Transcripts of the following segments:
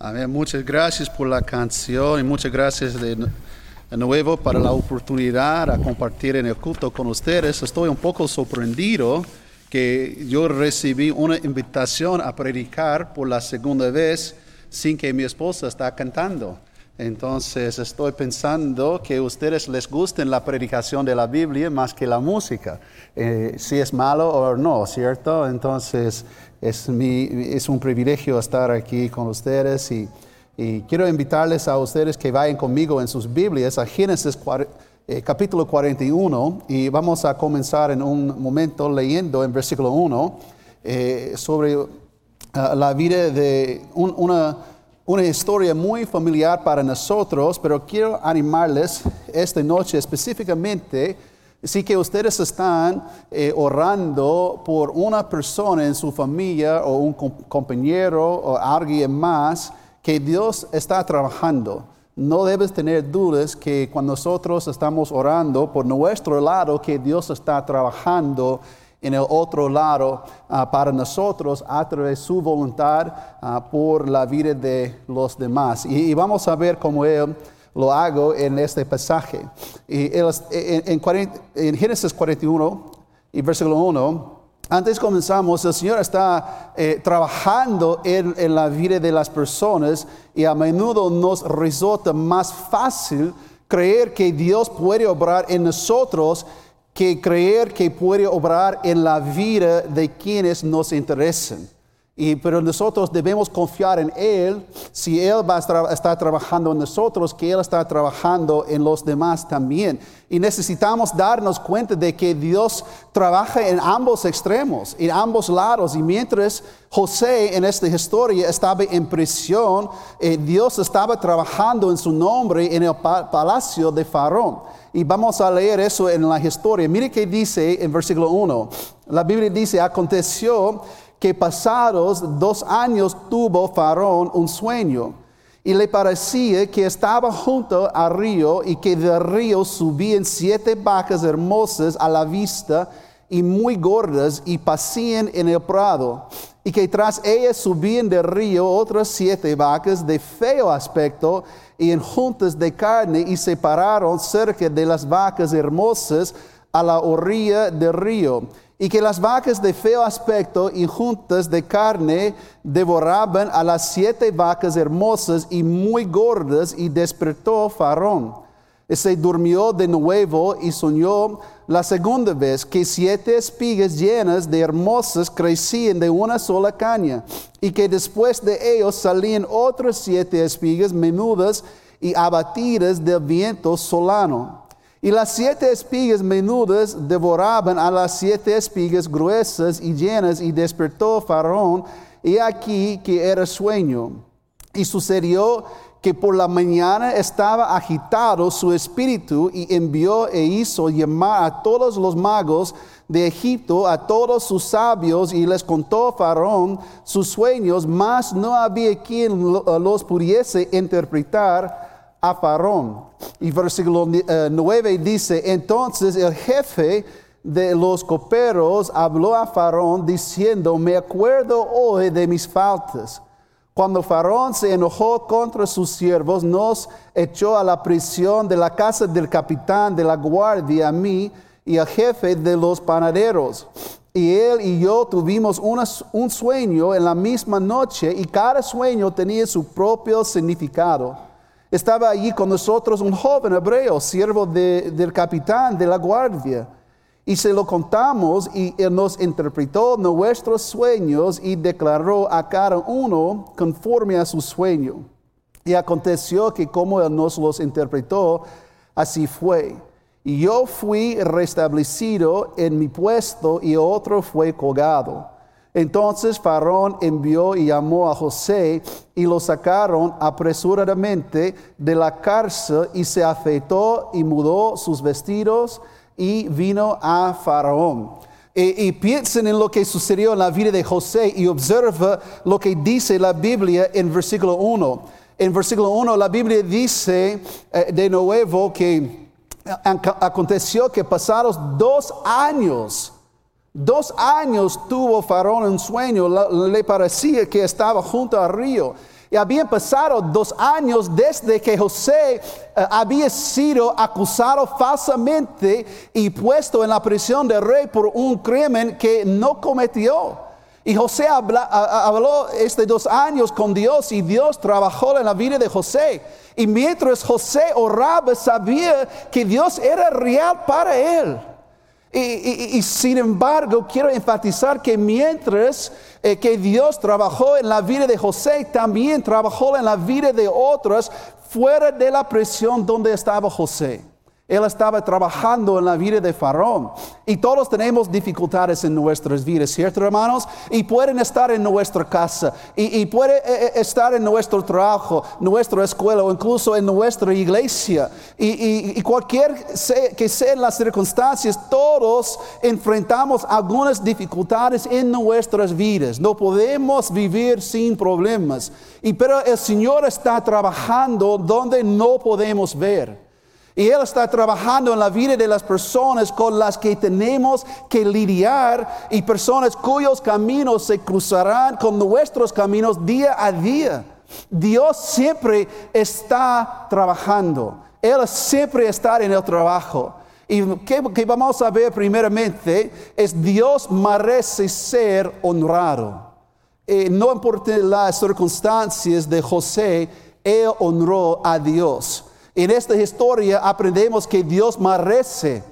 Amén. Muchas gracias por la canción y muchas gracias de nuevo para la oportunidad a compartir en el culto con ustedes. Estoy un poco sorprendido que yo recibí una invitación a predicar por la segunda vez sin que mi esposa está cantando. Entonces estoy pensando que a ustedes les guste la predicación de la Biblia más que la música. Eh, si es malo o no, ¿cierto? Entonces es, mi, es un privilegio estar aquí con ustedes y quiero invitarles a ustedes que vayan conmigo en sus Biblias a Génesis eh, capítulo 41 y vamos a comenzar en un momento leyendo en versículo 1 eh, sobre ah, la vida de una, una historia muy familiar para nosotros, pero quiero animarles esta noche específicamente si que ustedes están eh, orando por una persona en su familia o un compañero o alguien más que Dios está trabajando. No debes tener dudas que cuando nosotros estamos orando por nuestro lado, que Dios está trabajando en el otro lado ah, para nosotros a través de su voluntad ah, por la vida de los demás. Y, vamos a ver cómo Él lo hago en este pasaje. Y en, en Génesis 41 y versículo 1 antes comenzamos, el Señor está eh, trabajando en, la vida de las personas y a menudo nos resulta más fácil creer que Dios puede obrar en nosotros que creer que puede obrar en la vida de quienes nos interesan. Y, pero nosotros debemos confiar en Él, si Él va a estar trabajando en nosotros, que Él está trabajando en los demás también. Y necesitamos darnos cuenta de que Dios trabaja en ambos extremos, en ambos lados. Y mientras José en esta historia estaba en prisión, eh, Dios estaba trabajando en su nombre en el palacio de Faraón. Y vamos a leer eso en la historia. Mire qué dice en versículo 1. La Biblia dice, aconteció que pasados dos años tuvo Faraón un sueño y le parecía que estaba junto al río y que del río subían siete vacas hermosas a la vista y muy gordas y pasían en el prado y que tras ellas subían del río otras siete vacas de feo aspecto y en juntas de carne y se pararon cerca de las vacas hermosas a la orilla del río y que las vacas de feo aspecto y juntas de carne devoraban a las siete vacas hermosas y muy gordas y despertó Faraón. Y se durmió de nuevo y soñó la segunda vez que siete espigas llenas de hermosas crecían de una sola caña y que después de ellos salían otras siete espigas menudas y abatidas del viento solano. Y las siete espigas menudas devoraban a las siete espigas gruesas y llenas y despertó Faraón y aquí que era sueño. Y sucedió que por la mañana estaba agitado su espíritu y envió e hizo llamar a todos los magos de Egipto, a todos sus sabios, y les contó Faraón sus sueños, mas no había quien los pudiese interpretar a Faraón. Y versículo 9 eh, dice, entonces el jefe de los coperos habló a Faraón diciendo, me acuerdo hoy de mis faltas. Cuando Faraón se enojó contra sus siervos, nos echó a la prisión de la casa del capitán de la guardia, a mí y al jefe de los panaderos. Y él y yo tuvimos un sueño en la misma noche y cada sueño tenía su propio significado. Estaba allí con nosotros un joven hebreo, siervo del capitán de la guardia. Y se lo contamos y él nos interpretó nuestros sueños y declaró a cada uno conforme a su sueño. Y aconteció que como él nos los interpretó, así fue. Y yo fui restablecido en mi puesto y otro fue colgado. Entonces Faraón envió y llamó a José y lo sacaron apresuradamente de la cárcel y se afeitó y mudó sus vestidos y vino a Faraón. Y, piensen en lo que sucedió en la vida de José y observa lo que dice la Biblia en versículo 1. En versículo 1 la Biblia dice eh, de nuevo que aconteció que pasados dos años, Dos años tuvo Faraón un sueño, le parecía que estaba junto al río. Y habían pasado dos años desde que José eh, había sido acusado falsamente y puesto en la prisión del rey por un crimen que no cometió. Y José habló estos dos años con Dios y Dios trabajó en la vida de José. Y mientras José oraba, sabía que Dios era real para él. Y, sin embargo, quiero enfatizar que mientras eh, que Dios trabajó en la vida de José, también trabajó en la vida de otros fuera de la prisión donde estaba José. Él estaba trabajando en la vida de Faraón. Y todos tenemos dificultades en nuestras vidas, ¿cierto, hermanos? Y pueden estar en nuestra casa, y, puede eh, eh, estar en nuestro trabajo, nuestra escuela o incluso en nuestra iglesia. Y, cualquier que sean las circunstancias, todos enfrentamos algunas dificultades en nuestras vidas. No podemos vivir sin problemas. Y pero el Señor está trabajando donde no podemos ver. Y Él está trabajando en la vida de las personas con las que tenemos que lidiar y personas cuyos caminos se cruzarán con nuestros caminos día a día. Dios siempre está trabajando. Él siempre está en el trabajo. Y que, vamos a ver primeramente es Dios merece ser honrado. Eh, no importa las circunstancias de José, Él honró a Dios. En esta historia aprendemos que Dios merece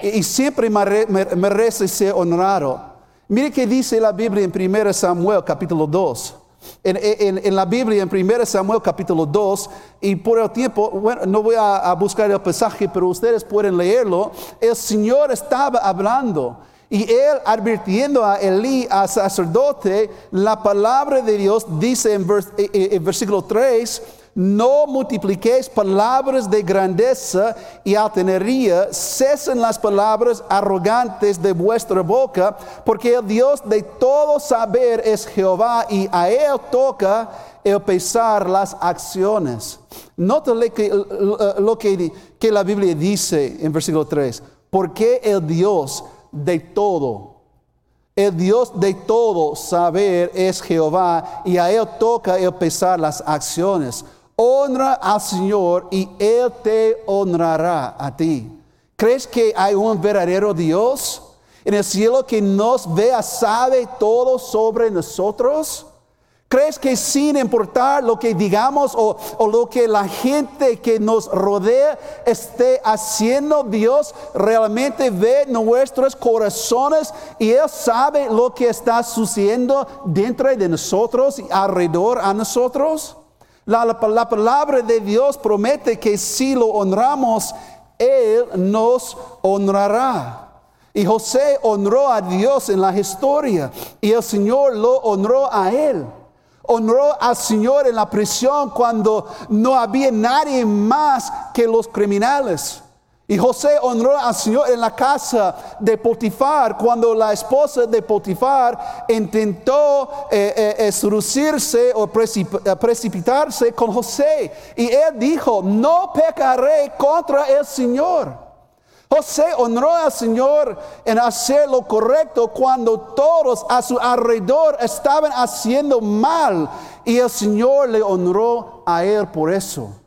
y siempre merece ser honrado. Mire que dice la Biblia en 1 Samuel capítulo 2. En, la Biblia, en 1 Samuel capítulo 2, y por el tiempo, bueno, no voy a, a, buscar el pasaje, pero ustedes pueden leerlo, el Señor estaba hablando y él advirtiendo a Elí, a sacerdote, la palabra de Dios dice en, eh, eh, en versículo 3, no multipliquéis palabras de grandeza y altanería, cesen las palabras arrogantes de vuestra boca, porque el Dios de todo saber es Jehová y a él toca el pesar las acciones. Nota lo que, la Biblia dice en versículo 3, porque el Dios de todo, el Dios de todo saber es Jehová y a Él toca el pesar las acciones. Honra al Señor y Él te honrará a ti. ¿Crees que hay un verdadero Dios en el cielo que nos vea, sabe todo sobre nosotros? ¿Crees que sin importar lo que digamos o, lo que la gente que nos rodea esté haciendo, Dios realmente ve nuestros corazones y Él sabe lo que está sucediendo dentro de nosotros y alrededor a nosotros? La, palabra de Dios promete que si lo honramos, Él nos honrará. Y José honró a Dios en la historia y el Señor lo honró a Él. Honró al Señor en la prisión cuando no había nadie más que los criminales. Y José honró al Señor en la casa de Potifar cuando la esposa de Potifar intentó eh, eh, o eh, precipitarse con José. Y él dijo, no pecaré contra el Señor. José honró al Señor en hacer lo correcto cuando todos a su alrededor estaban haciendo mal. Y el Señor le honró a él por eso.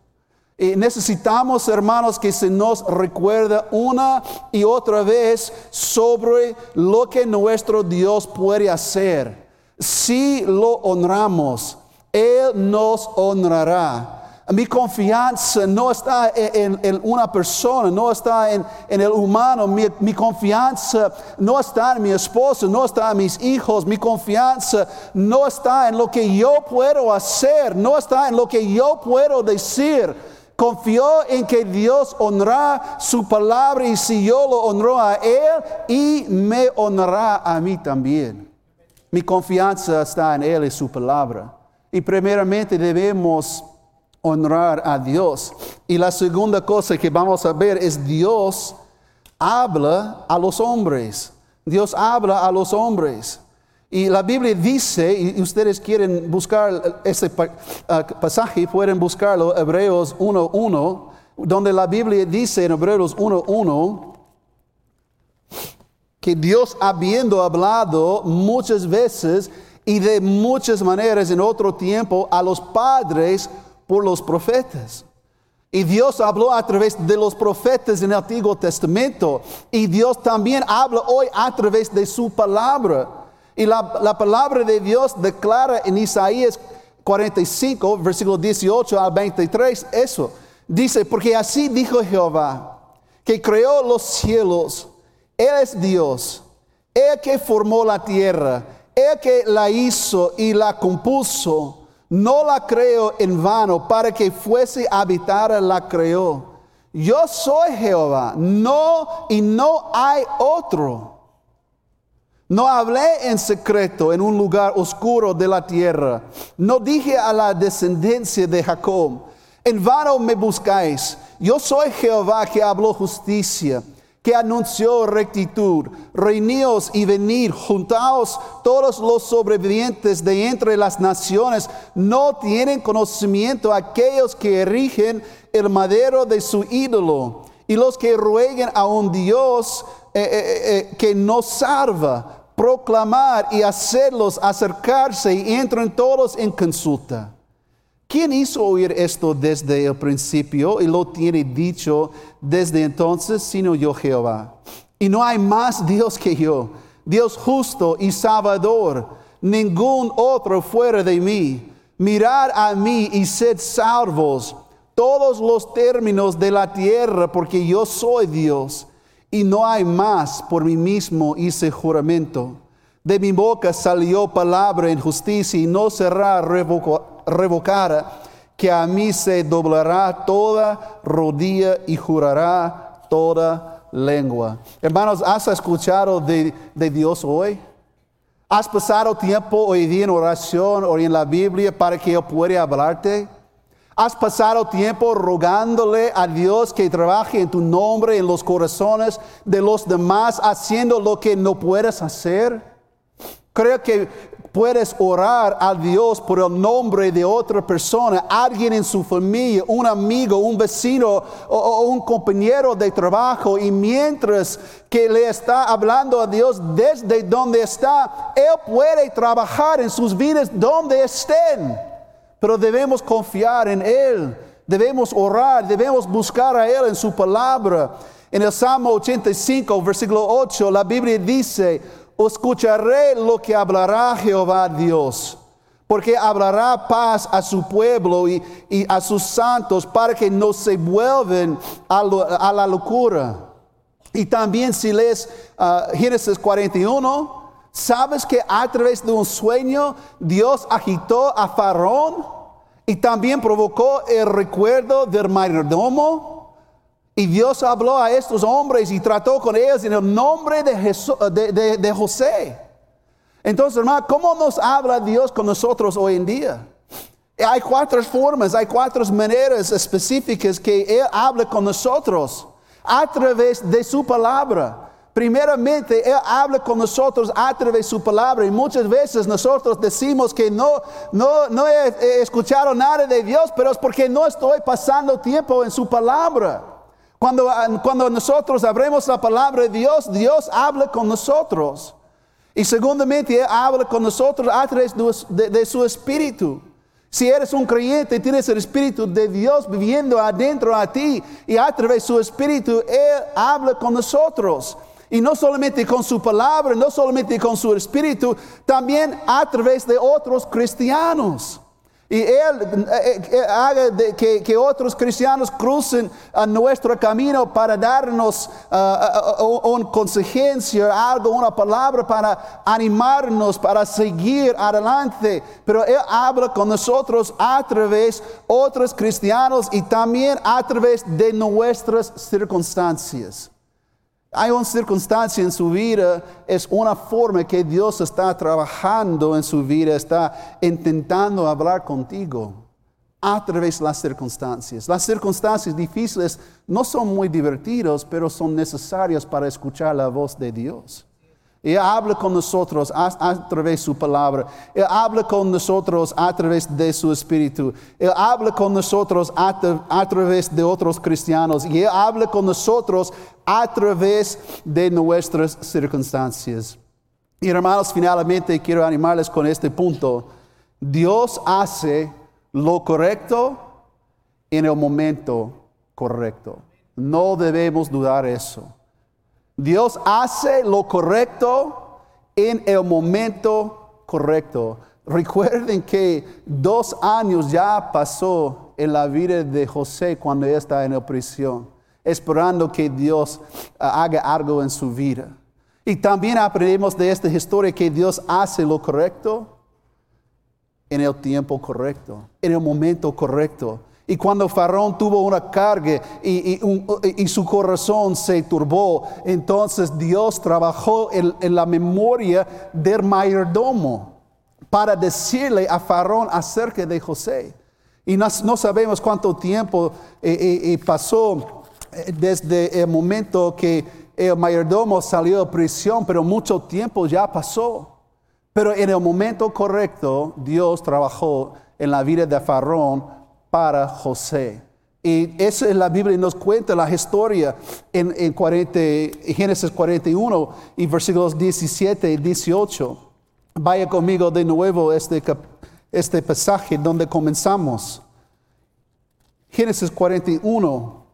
Y necesitamos, hermanos, que se nos recuerde una y otra vez sobre lo que nuestro Dios puede hacer. Si lo honramos, Él nos honrará. Mi confianza no está en, una persona, no está en, el humano. Mi, confianza no está en mi esposo, no está en mis hijos. Mi confianza no está en lo que yo puedo hacer, no está en lo que yo puedo decir Confió en que Dios honra su palabra y si yo lo honro a Él y me honrará a mí también. Mi confianza está en Él y su palabra. Y primeramente debemos honrar a Dios. Y la segunda cosa que vamos a ver es Dios habla a los hombres. Dios habla a los hombres. Y la Biblia dice, y ustedes quieren buscar ese ah, pasaje, pueden buscarlo, Hebreos 1.1, donde la Biblia dice en Hebreos 1.1 que Dios habiendo hablado muchas veces y de muchas maneras en otro tiempo a los padres por los profetas. Y Dios habló a través de los profetas en el Antiguo Testamento. Y Dios también habla hoy a través de su palabra. Y la, la palabra de Dios declara en Isaías 45, versículo 18 al 23, eso. Dice, porque así dijo Jehová, que creó los cielos, Él es Dios, Él que formó la tierra, Él que la hizo y la compuso no la creo en vano, para que fuese habitar la creó. Yo soy Jehová, no y no hay otro. No hablé en secreto en un lugar oscuro de la tierra. No dije a la descendencia de Jacob, en vano me buscáis. Yo soy Jehová que habló justicia que anunció rectitud. Reiníos y venid, juntaos todos los sobrevivientes de entre las naciones. No tienen conocimiento aquellos que erigen el madero de su ídolo y los que rueguen a un Dios eh, eh, eh, que no salva. Proclamar y hacerlos acercarse y entren todos en consulta. ¿Quién hizo oír esto desde el principio y lo tiene dicho desde entonces, sino yo Jehová? Y no hay más Dios que yo, Dios justo y salvador, ningún otro fuera de mí. Mirad a mí y sed salvos todos los términos de la tierra, porque yo soy Dios y no hay más. Por mí mismo hice juramento. De mi boca salió palabra en justicia y no será revocada que a mí se doblará toda rodilla y jurará toda lengua. Hermanos, ¿has escuchado de, Dios hoy? ¿Has pasado tiempo hoy día en oración o en la Biblia para que Él pueda hablarte? ¿Has pasado tiempo rogándole a Dios que trabaje en tu nombre, en los corazones de los demás, haciendo lo que no puedes hacer? Creo que puedes orar a Dios por el nombre de otra persona, alguien en su familia, un amigo, un vecino o, un compañero de trabajo y mientras que le está hablando a Dios desde donde está, Él puede trabajar en sus vidas donde estén. Pero debemos confiar en Él, debemos orar, debemos buscar a Él en su palabra. En el Salmo 85, versículo 8, la Biblia dice, escucharé lo que hablará Jehová Dios, porque hablará paz a su pueblo y, a sus santos para que no se vuelven a, la locura. Y también si lees uh, Génesis 41, ¿sabes que a través de un sueño Dios agitó a Faraón y también provocó el recuerdo del mayordomo? Y Dios habló a estos hombres y trató con ellos en el nombre de, de, José. Entonces, hermano, ¿cómo nos habla Dios con nosotros hoy en día? Hay cuatro formas, hay cuatro maneras específicas que Él habla con nosotros a través de su palabra. Primeramente, Él habla con nosotros a través de su palabra y muchas veces nosotros decimos que no, no, no he escuchado nada de Dios, pero es porque no estoy pasando tiempo en su palabra. Cuando, ah, cuando nosotros abremos la palabra de Dios, Dios habla con nosotros. Y segundamente, Él habla con nosotros a través de, su espíritu. Si eres un creyente, tienes el Espíritu de Dios viviendo adentro a ti y a través de su Espíritu, Él habla con nosotros. Y no solamente con su palabra, no solamente con su Espíritu, también a través de otros cristianos. Y Él eh, eh, haga que, otros cristianos crucen a nuestro camino para darnos uh, un consejencia, algo, una palabra para animarnos, para seguir adelante. Pero Él habla con nosotros a través de otros cristianos y también a través de nuestras circunstancias. Hay una circunstancia en su vida, es una forma que Dios está trabajando en su vida, está intentando hablar contigo a través de las circunstancias. Las circunstancias difíciles no son muy divertidas, pero son necesarias para escuchar la voz de Dios. Él habla con nosotros a, través de su palabra. Él habla con nosotros a través de su espíritu. Él habla con nosotros a, través de otros cristianos. Y Él habla con nosotros a través de nuestras circunstancias. Y hermanos, finalmente quiero animarles con este punto. Dios hace lo correcto en el momento correcto. No debemos dudar eso. Dios hace lo correcto en el momento correcto. Recuerden que dos años ya pasó en la vida de José cuando está en la prisión, esperando que Dios ah, haga algo en su vida. Y también aprendemos de esta historia que Dios hace lo correcto en el tiempo correcto, en el momento correcto. Y cuando Faraón tuvo una carga y, su corazón se turbó, entonces Dios trabajó en, la memoria del mayordomo para decirle a Faraón acerca de José. Y no, sabemos cuánto tiempo eh, eh, eh, pasó desde el momento que el mayordomo salió de prisión, pero mucho tiempo ya pasó. Pero en el momento correcto, Dios trabajó en la vida de Faraón para José. Y esa es la Biblia nos cuenta la historia en, Génesis 41 y versículos 17 y 18. Vaya conmigo de nuevo este, este pasaje donde comenzamos. Génesis 41,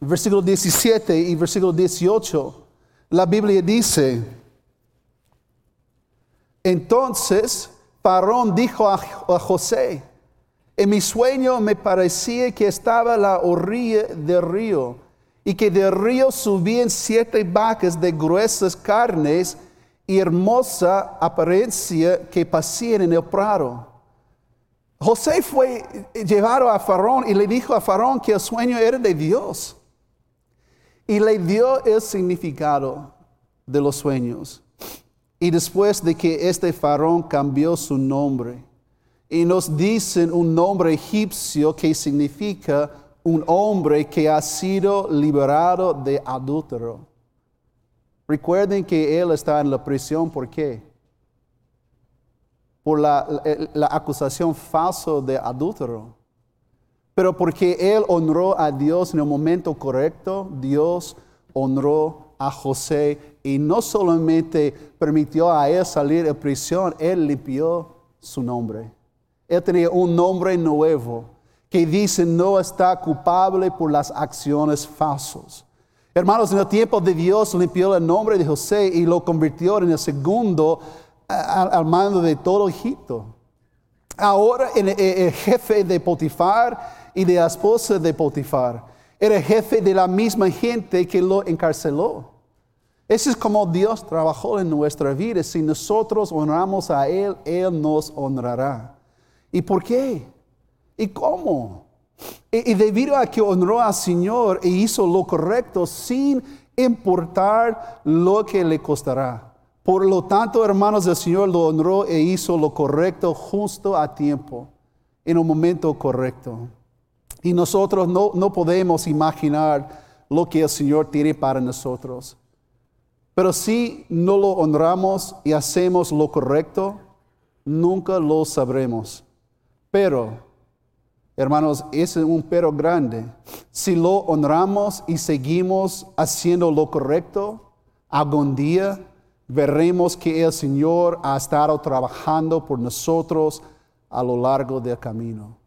versículo 17 y versículo 18. La Biblia dice, entonces Parón dijo a José, en mi sueño me parecía que estaba la orilla del río y que del río subían siete vacas de gruesas carnes y hermosa apariencia que pasían en el prado. José fue llevado a Faraón y le dijo a Faraón que el sueño era de Dios. Y le dio el significado de los sueños. Y después de que este Faraón cambió su nombre, y nos dicen un nombre egipcio que significa un hombre que ha sido liberado de adúltero. Recuerden que él está en la prisión, ¿por qué? Por la, acusación falsa de adúltero. Pero porque él honró a Dios en el momento correcto, Dios honró a José y no solamente permitió a él salir de prisión, él limpió su nombre. Él tenía un nombre nuevo que dice no está culpable por las acciones falsas. Hermanos, en el tiempo de Dios limpió el nombre de José y lo convirtió en el segundo al mando de todo Egipto. Ahora el, el, jefe de Potifar y de la esposa de Potifar era jefe de la misma gente que lo encarceló. Eso es como Dios trabajó en nuestra vida. Si nosotros honramos a Él, Él nos honrará. ¿Y por qué? ¿Y cómo? Y, debido a que honró al Señor e hizo lo correcto sin importar lo que le costará. Por lo tanto, hermanos, el Señor lo honró e hizo lo correcto justo a tiempo, en un momento correcto. Y nosotros no, no podemos imaginar lo que el Señor tiene para nosotros. Pero si no lo honramos y hacemos lo correcto, nunca lo sabremos. Pero, hermanos, es un pero grande. Si lo honramos y seguimos haciendo lo correcto, algún día veremos que el Señor ha estado trabajando por nosotros a lo largo del camino.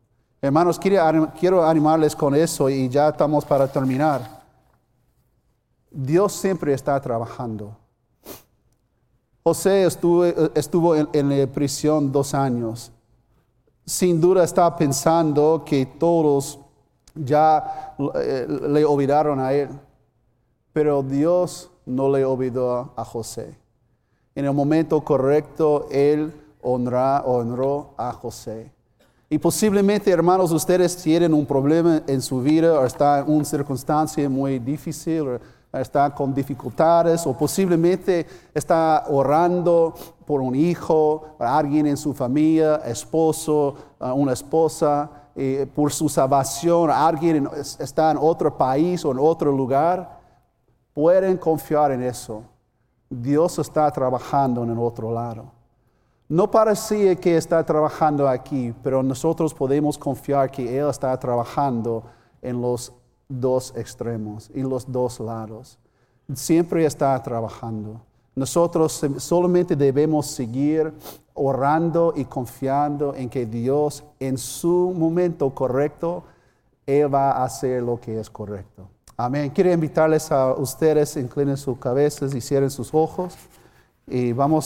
Hermanos, quiero animarles con eso y ya estamos para terminar. Dios siempre está trabajando. José estuvo, estuvo en, en la prisión dos años sin duda está pensando que todos ya eh, le olvidaron a él, pero Dios no le olvidó a José. En el momento correcto, él honró a José. Y posiblemente, hermanos, ustedes tienen un problema en su vida o están en una circunstancia muy difícil está con dificultades o posiblemente está orando por un hijo, alguien en su familia, esposo, una esposa, eh, por su salvación, alguien está en otro país o en otro lugar, pueden confiar en eso. Dios está trabajando en el otro lado. No parecía que está trabajando aquí, pero nosotros podemos confiar que Él está trabajando en los dos extremos y los dos lados. Siempre está trabajando. Nosotros solamente debemos seguir orando y confiando en que Dios en su momento correcto, Él va a hacer lo que es correcto. Amén. Quiero invitarles a ustedes, inclinen sus cabezas y cierren sus ojos. Y vamos